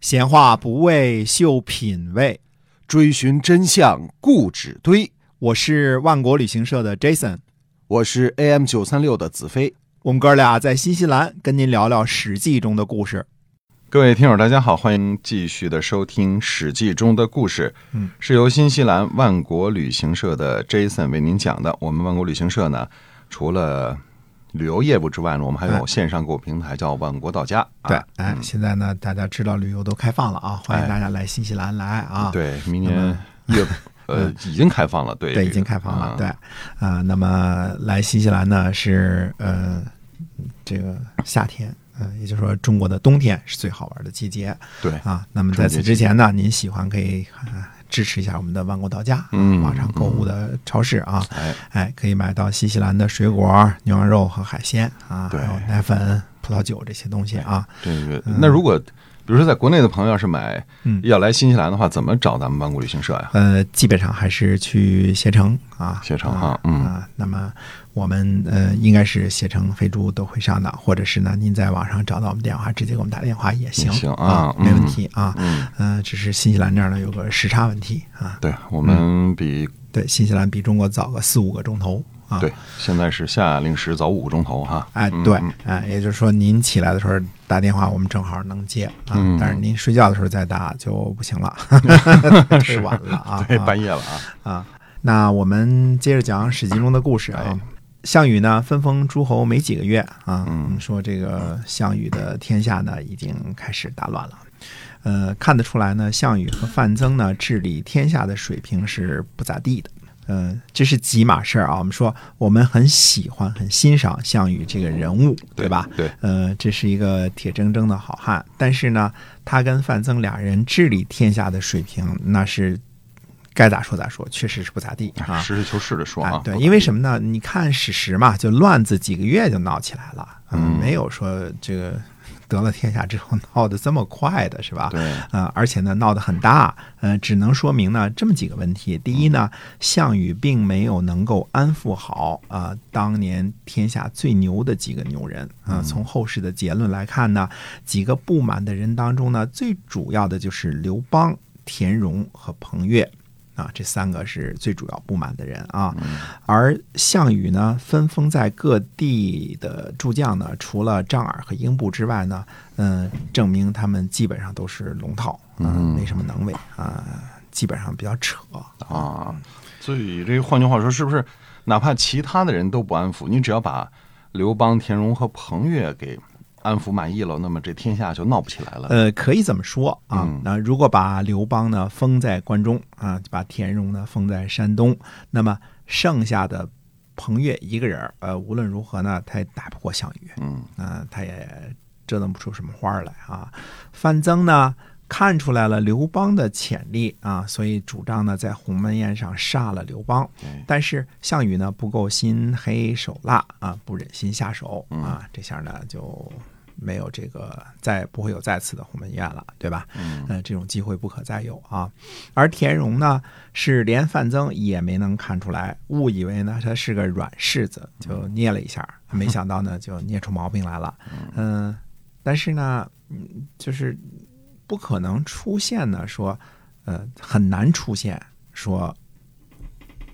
闲话不为秀品味，追寻真相固执堆。我是万国旅行社的 Jason，我是 AM 九三六的子飞。我们哥俩在新西兰跟您聊聊《史记》中的故事。各位听友，大家好，欢迎继续的收听《史记》中的故事。嗯，是由新西兰万国旅行社的 Jason 为您讲的。我们万国旅行社呢，除了旅游业务之外呢，我们还有线上购物平台叫万国到家。对啊，哎，现在呢，大家知道旅游都开放了啊，欢迎大家来新西兰来啊。对，明年 呃已经开放了，对对，已经开放了。啊对，啊、那么来新西兰呢是呃这个夏天，呃，也就是说中国的冬天是最好玩的季节对啊。那么在此之前呢，您喜欢可以、呃、支持一下我们的万国到家，嗯网上购物的超市啊，哎，哎，可以买到新西兰的水果、牛羊肉和海鲜啊，还有奶粉、葡萄酒这些东西啊。对对那如果比如说在国内的朋友要是买嗯要来新西兰的话，怎么找咱们万国旅行社呀？呃，基本上还是去携程啊，携程啊哈嗯啊。那么我们呃应该是携程、飞猪都会上的，或者是呢，您在网上找到我们电话，直接给我们打电话也行行啊啊，没问嗯题啊。嗯，呃，只是新西兰这儿呢有个时差问题啊，对我们比对，新西兰比中国早个四五个钟头啊。对，现在是夏令时早五个钟头哈。哎，嗯对嗯，哎，也就是说您起来的时候打电话，我们正好能接啊。嗯但是您睡觉的时候再打就不行了，太晚了啊。对，啊半夜了啊。啊，那我们接着讲《史记》中的故事啊哎。项羽呢，分封诸侯没几个月啊，嗯说这个项羽的天下呢，已经开始大乱了。呃，看得出来呢，项羽和范增呢，治理天下的水平是不咋地的。呃，这是几码事儿啊。我们说，我们很喜欢、很欣赏项羽这个人物，对吧？对，呃，这是一个铁铮铮的好汉，但是呢，他跟范增俩人治理天下的水平，那是该咋说咋说，确实是不咋地啊。实事求是的说啊，，哎对，因为什么呢？你看史实嘛，就乱子几个月就闹起来了，嗯没有说这个得了天下之后闹得这么快的，是吧？对，啊、而且呢闹得很大，呃，只能说明呢这么几个问题。第一呢，项羽并没有能够安抚好啊、当年天下最牛的几个牛人啊、从后世的结论来看呢，几个不满的人当中呢，最主要的就是刘邦、田荣和彭越。啊，这三个是最主要不满的人啊，而项羽呢，分封在各地的诸将呢，除了张耳和英布之外呢，嗯、证明他们基本上都是龙套，嗯、没什么能为啊、基本上比较扯。啊，所以这个换句话说，是不是哪怕其他的人都不安抚，你只要把刘邦、田荣和彭越给安抚满意了，那么这天下就闹不起来了。呃，可以这么说啊嗯。那、如果把刘邦呢封在关中啊，把田荣呢封在山东，那么剩下的彭越一个人儿，呃，无论如何呢，他也打不过项羽。嗯，啊、他也折腾不出什么花儿来啊。范增呢看出来了刘邦的潜力啊，所以主张呢在鸿门宴上杀了刘邦。但是项羽呢不够心黑手辣啊，不忍心下手啊，这下呢就没有这个再不会有再次的鸿门宴了，对吧？嗯呃，这种机会不可再有啊。而田荣呢，是连范增也没能看出来，误以为呢他是个软柿子，就捏了一下，没想到呢就捏出毛病来了。嗯、但是呢，嗯，就是不可能出现呢说，呃，很难出现说。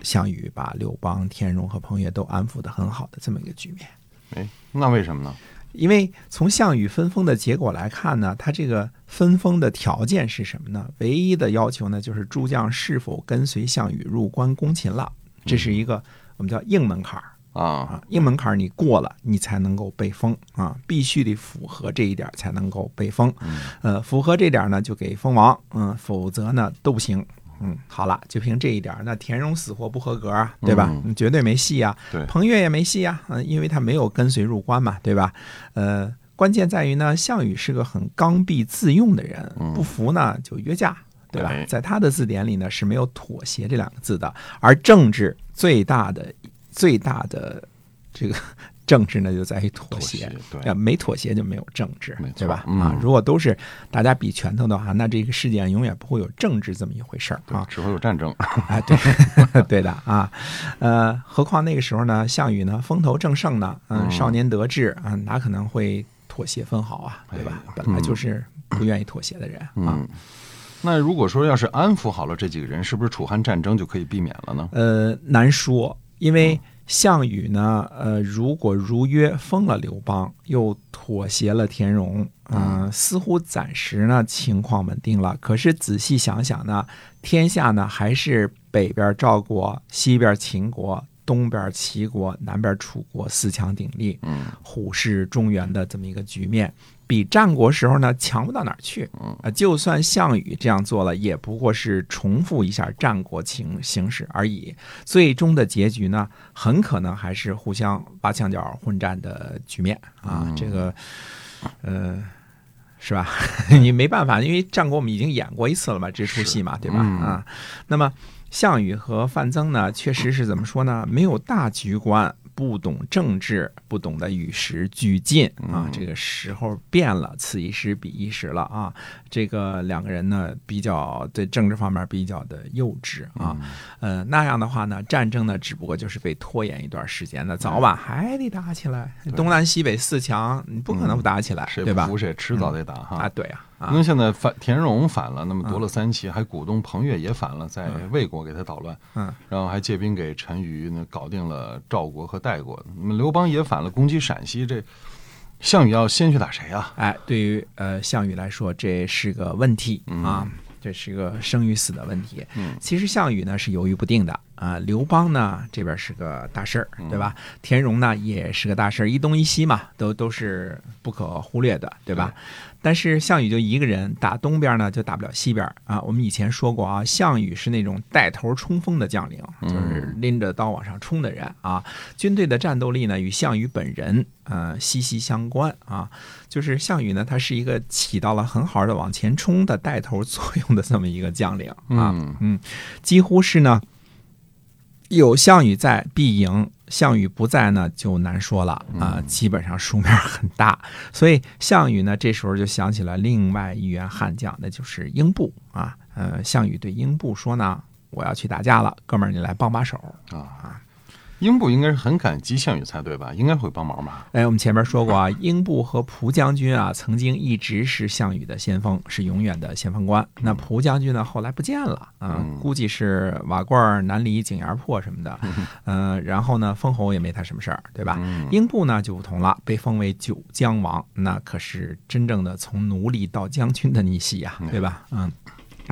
项羽把刘邦、田荣和彭越都安抚的很好的这么一个局面，哎，那为什么呢？因为从项羽分封的结果来看呢，他这个分封的条件是什么呢？唯一的要求呢，就是诸将是否跟随项羽入关攻秦了，这是一个我们叫硬门槛儿啊，啊，硬门槛你过了，你才能够被封啊，必须得符合这一点才能够被封。呃，符合这点呢，就给封王，嗯，否则呢都不行。嗯，好了，就凭这一点，那田荣死活不合格啊，对吧？嗯绝对没戏啊。对，彭越也没戏呀、嗯、因为他没有跟随入关嘛，对吧？呃，关键在于呢，项羽是个很刚愎自用的人，不服呢就约架，对吧对？在他的字典里呢是没有妥协这两个字的，而政治最大的最大的这个 政治呢就在于妥协，对呃没妥协就没有政治，对吧？嗯啊，如果都是大家比拳头的话，那这个世界上永远不会有政治这么一回事儿啊。只会有战争。啊，对，对的啊，呃，何况那个时候呢，项羽呢风头正盛呢，嗯，嗯少年得志啊，哪可能会妥协分毫啊，对吧？哎本来就是不愿意妥协的人啊。嗯，那如果说要是安抚好了这几个人，是不是楚汉战争就可以避免了呢？呃，难说，因为项羽呢，呃，如果如约封了刘邦，又妥协了田荣，嗯、似乎暂时呢情况稳定了。可是仔细想想呢，天下呢还是北边赵国，西边秦国。东边齐国，南边楚国，四强鼎立，嗯，虎视中原的这么一个局面，比战国时候呢强不到哪儿去。嗯啊，就算项羽这样做了，也不过是重复一下战国情形势而已。最终的结局呢，很可能还是互相挖墙角、混战的局面啊。这个，呃。是吧？你没办法，因为战国我们已经演过一次了嘛，这出戏嘛，对吧？嗯啊，那么项羽和范增呢，确实是怎么说呢？没有大局观，不懂政治，不懂得与时俱进啊。这个时候变了，此一时彼一时了啊。这个两个人呢，比较对政治方面比较的幼稚啊。呃，那样的话呢，战争呢，只不过就是被拖延一段时间的，早晚还得打起来。东南西北四强，你不可能不打起来，对吧谁不服？谁迟早得打哈。啊，对啊，啊因为现在反田荣反了，那么夺了三齐，还鼓动彭越也反了，在魏国给他捣乱，嗯，然后还借兵给陈馀呢，搞定了赵国和代国。那么刘邦也反了，攻击陕西，这项羽要先去打谁啊？哎，对于呃项羽来说，这是个问题嗯啊，这是个生与死的问题。嗯其实项羽呢是犹豫不定的啊，刘邦呢这边是个大事儿，嗯对吧？田荣呢也是个大事儿，一东一西嘛，都都是不可忽略的，对吧？但是项羽就一个人打东边呢，就打不了西边啊。我们以前说过啊，项羽是那种带头冲锋的将领，就是拎着刀往上冲的人啊。军队的战斗力呢，与项羽本人呃息息相关啊。就是项羽呢，他是一个起到了很好的往前冲的带头作用的这么一个将领啊。嗯嗯，几乎是呢，有项羽在必赢，项羽不在呢就难说了啊、基本上输面很大，所以项羽呢这时候就想起了另外一员悍将，那就是英布啊。呃，项羽对英布说呢：“我要去打架了，哥们儿你来帮把手。”啊，英布应该是很感激项羽才对吧？应该会帮忙吧？哎，我们前面说过啊，英布和蒲将军啊，曾经一直是项羽的先锋，是永远的先锋官。那蒲将军呢，后来不见了啊、嗯估计是瓦罐难离、井沿破什么的。嗯、然后呢，封侯也没他什么事儿，对吧？嗯英布呢就不同了，被封为九江王，那可是真正的从奴隶到将军的逆袭呀、对吧？嗯，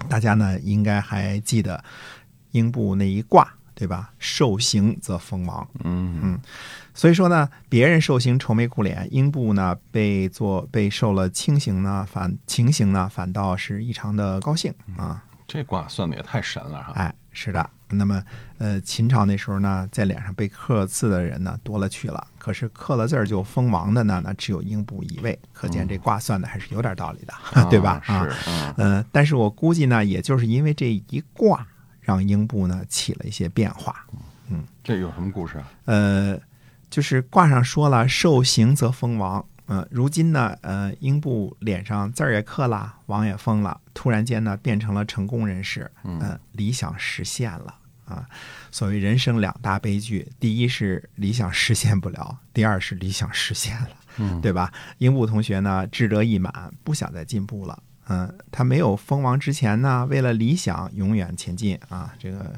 大家呢应该还记得英布那一卦，对吧？受刑则封王。嗯嗯所以说呢，别人受刑愁眉苦脸，英布呢被做被受了轻刑呢，反情形呢反倒是异常的高兴啊！这卦算的也太神了哈。哎，是的。那么，呃，秦朝那时候呢，在脸上被刻字的人呢多了去了，可是刻了字儿就封王的呢，那只有英布一位，可见这卦算的还是有点道理的，对吧？啊，是，嗯呃，但是我估计呢，也就是因为这一卦，让英布呢起了一些变化。嗯这有什么故事啊？呃，就是卦上说了，受刑则封王。嗯，如今呢，呃，英布脸上字儿也刻了，王也封了，突然间呢，变成了成功人士，呃，理想实现了啊。所谓人生两大悲剧，第一是理想实现不了，第二是理想实现了，嗯对吧？英布同学呢，志得意满，不想再进步了。嗯、他没有封王之前呢，为了理想永远前进啊，这个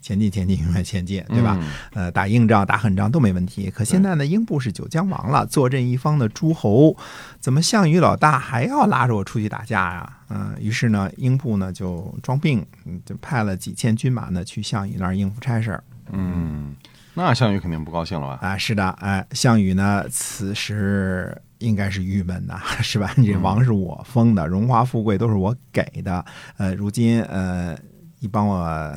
前进前进永远前进，对吧？嗯呃，打硬仗、打狠仗都没问题。可现在呢，英布是九江王了，坐镇一方的诸侯，怎么项羽老大还要拉着我出去打架呀？嗯、于是呢，英布呢就装病，嗯就派了几千军马呢去项羽那儿应付差事儿。嗯，那项羽肯定不高兴了吧？啊，是的，哎，项羽呢，此时应该是郁闷呐，是吧？你这王是我封的，荣华富贵都是我给的，呃，如今呃，你帮我，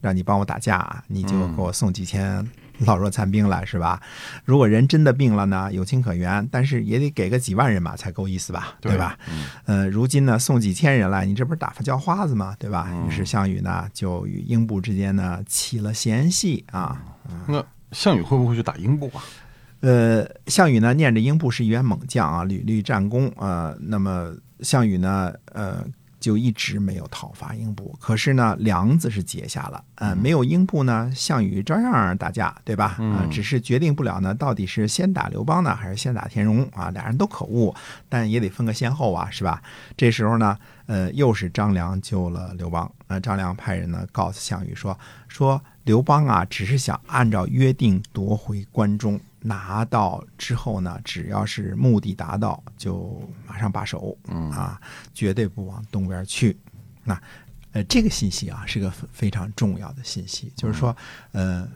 让你帮我打架，你就给我送几千老弱残兵来，是吧？如果人真的病了呢，有情可原，但是也得给个几万人马才够意思吧，对吧？嗯呃，如今呢，送几千人来，你这不是打发叫花子吗？对吧？嗯于是项羽呢，就与英布之间呢起了嫌隙啊。那项羽会不会去打英布啊？呃，项羽呢，念着英布是一员猛将啊，屡立战功。呃，那么项羽呢，呃，就一直没有讨伐英布。可是呢，梁子是结下了，呃，没有英布呢，项羽照样打架，对吧？啊、只是决定不了呢，到底是先打刘邦呢，还是先打田荣啊？俩人都可恶，但也得分个先后啊，是吧？这时候呢，呃，又是张良救了刘邦。呃，张良派人呢告诉项羽说，说刘邦啊，只是想按照约定夺回关中。拿到之后呢，只要是目的达到，就马上罢手，嗯啊，绝对不往东边去。那呃，这个信息啊是个非非常重要的信息，就是说，呃，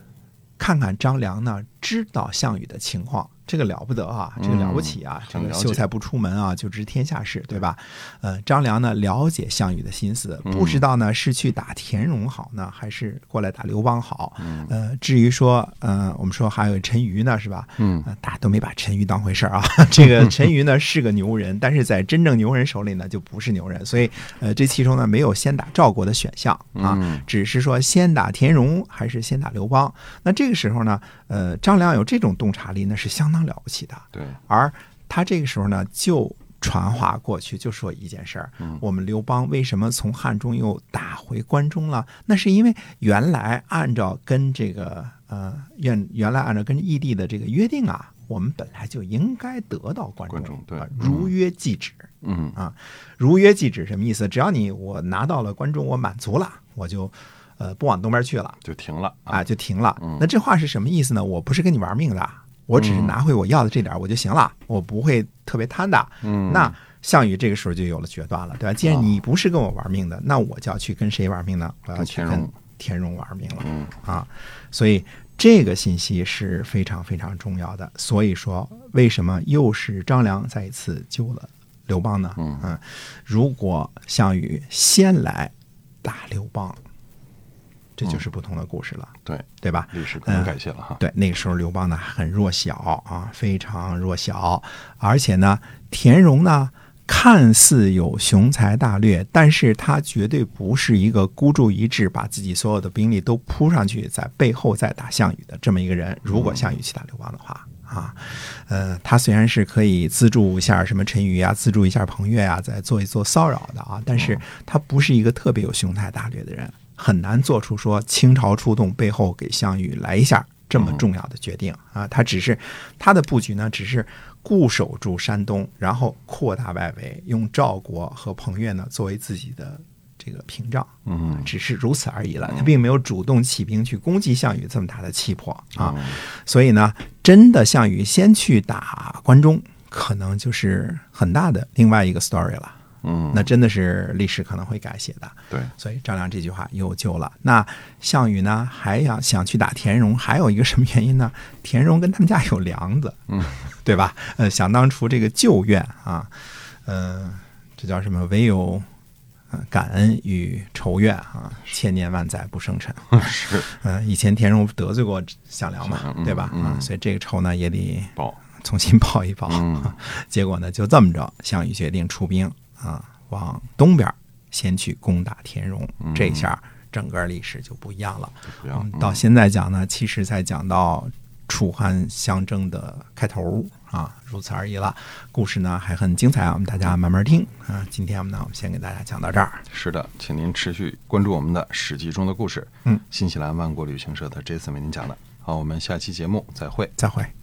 看看张良呢知道项羽的情况，这个了不得啊，这个了不起啊，这个秀才不出门啊，就知天下事，对吧？呃，张良呢了解项羽的心思，不知道呢是去打田荣好呢，还是过来打刘邦好。呃，至于说，呃，我们说还有陈馀呢，是吧？嗯呃，大家都没把陈馀当回事儿啊。这个 陈馀呢是个牛人，但是在真正牛人手里呢就不是牛人，所以呃，这其中呢没有先打赵国的选项啊，嗯只是说先打田荣还是先打刘邦。那这个时候呢，呃，张良有这种洞察力，那是相当了不起的。对，而他这个时候呢，就传话过去，就说一件事儿：嗯我们刘邦为什么从汉中又打回关中了？那是因为原来按照跟这个呃原原来按照跟义帝的这个约定啊，我们本来就应该得到关中，关中对啊如约即止。嗯啊，如约即止什么意思？只要你我拿到了关中，我满足了，我就呃不往东边去了。就停了啊，就停了嗯。那这话是什么意思呢？我不是跟你玩命的，我只是拿回我要的这点儿我就行了，我不会特别贪的。嗯那项羽这个时候就有了决断了，对吧？既然哦你不是跟我玩命的，那我就要去跟谁玩命呢？我要去跟田荣田荣玩命了嗯啊！所以这个信息是非常非常重要的。所以说，为什么又是张良再一次救了刘邦呢？嗯如果项羽先来打刘邦，这就是不同的故事了。对，对吧？历史可能改写了哈。对，那个时候刘邦呢很弱小啊，非常弱小，而且呢，田荣呢看似有雄才大略，但是他绝对不是一个孤注一掷，把自己所有的兵力都扑上去，在背后再打项羽的这么一个人。如果项羽去打刘邦的话。啊，呃，他虽然是可以资助一下什么陈馀啊，资助一下彭越啊，再做一做骚扰的啊，但是他不是一个特别有雄才大略的人，很难做出说倾巢出动背后给项羽来一下这么重要的决定啊。他只是他的布局呢，只是固守住山东，然后扩大外围，用赵国和彭越呢作为自己的这个屏障。嗯只是如此而已了，他并没有主动起兵去攻击项羽这么大的气魄啊。嗯所以呢，真的项羽先去打关中，可能就是很大的另外一个 story 了。嗯，那真的是历史可能会改写的。对，所以张良这句话又救了。那项羽呢，还要想去打田荣，还有一个什么原因呢？田荣跟他们家有梁子，嗯，对吧？呃，想当初这个旧怨啊，呃，这叫什么？唯有。呃感恩与仇怨啊，千年万载不生尘。是呃，以前田荣得罪过项梁嘛对吧？嗯嗯，啊所以这个仇呢也得报。重新报一报。嗯 结果呢，就这么着，项羽决定出兵啊，往东边先去攻打田荣。嗯这下整个历史就不一样了。到现在讲呢，其实才讲到楚汉相争的开头啊，如此而已了。故事呢还很精彩啊，我们大家慢慢听啊。今天我们呢，我们先给大家讲到这儿。是的，请您持续关注我们的《史记》中的故事。嗯，新西兰万国旅行社的 Jason 为您讲的。好，我们下期节目再会。再会。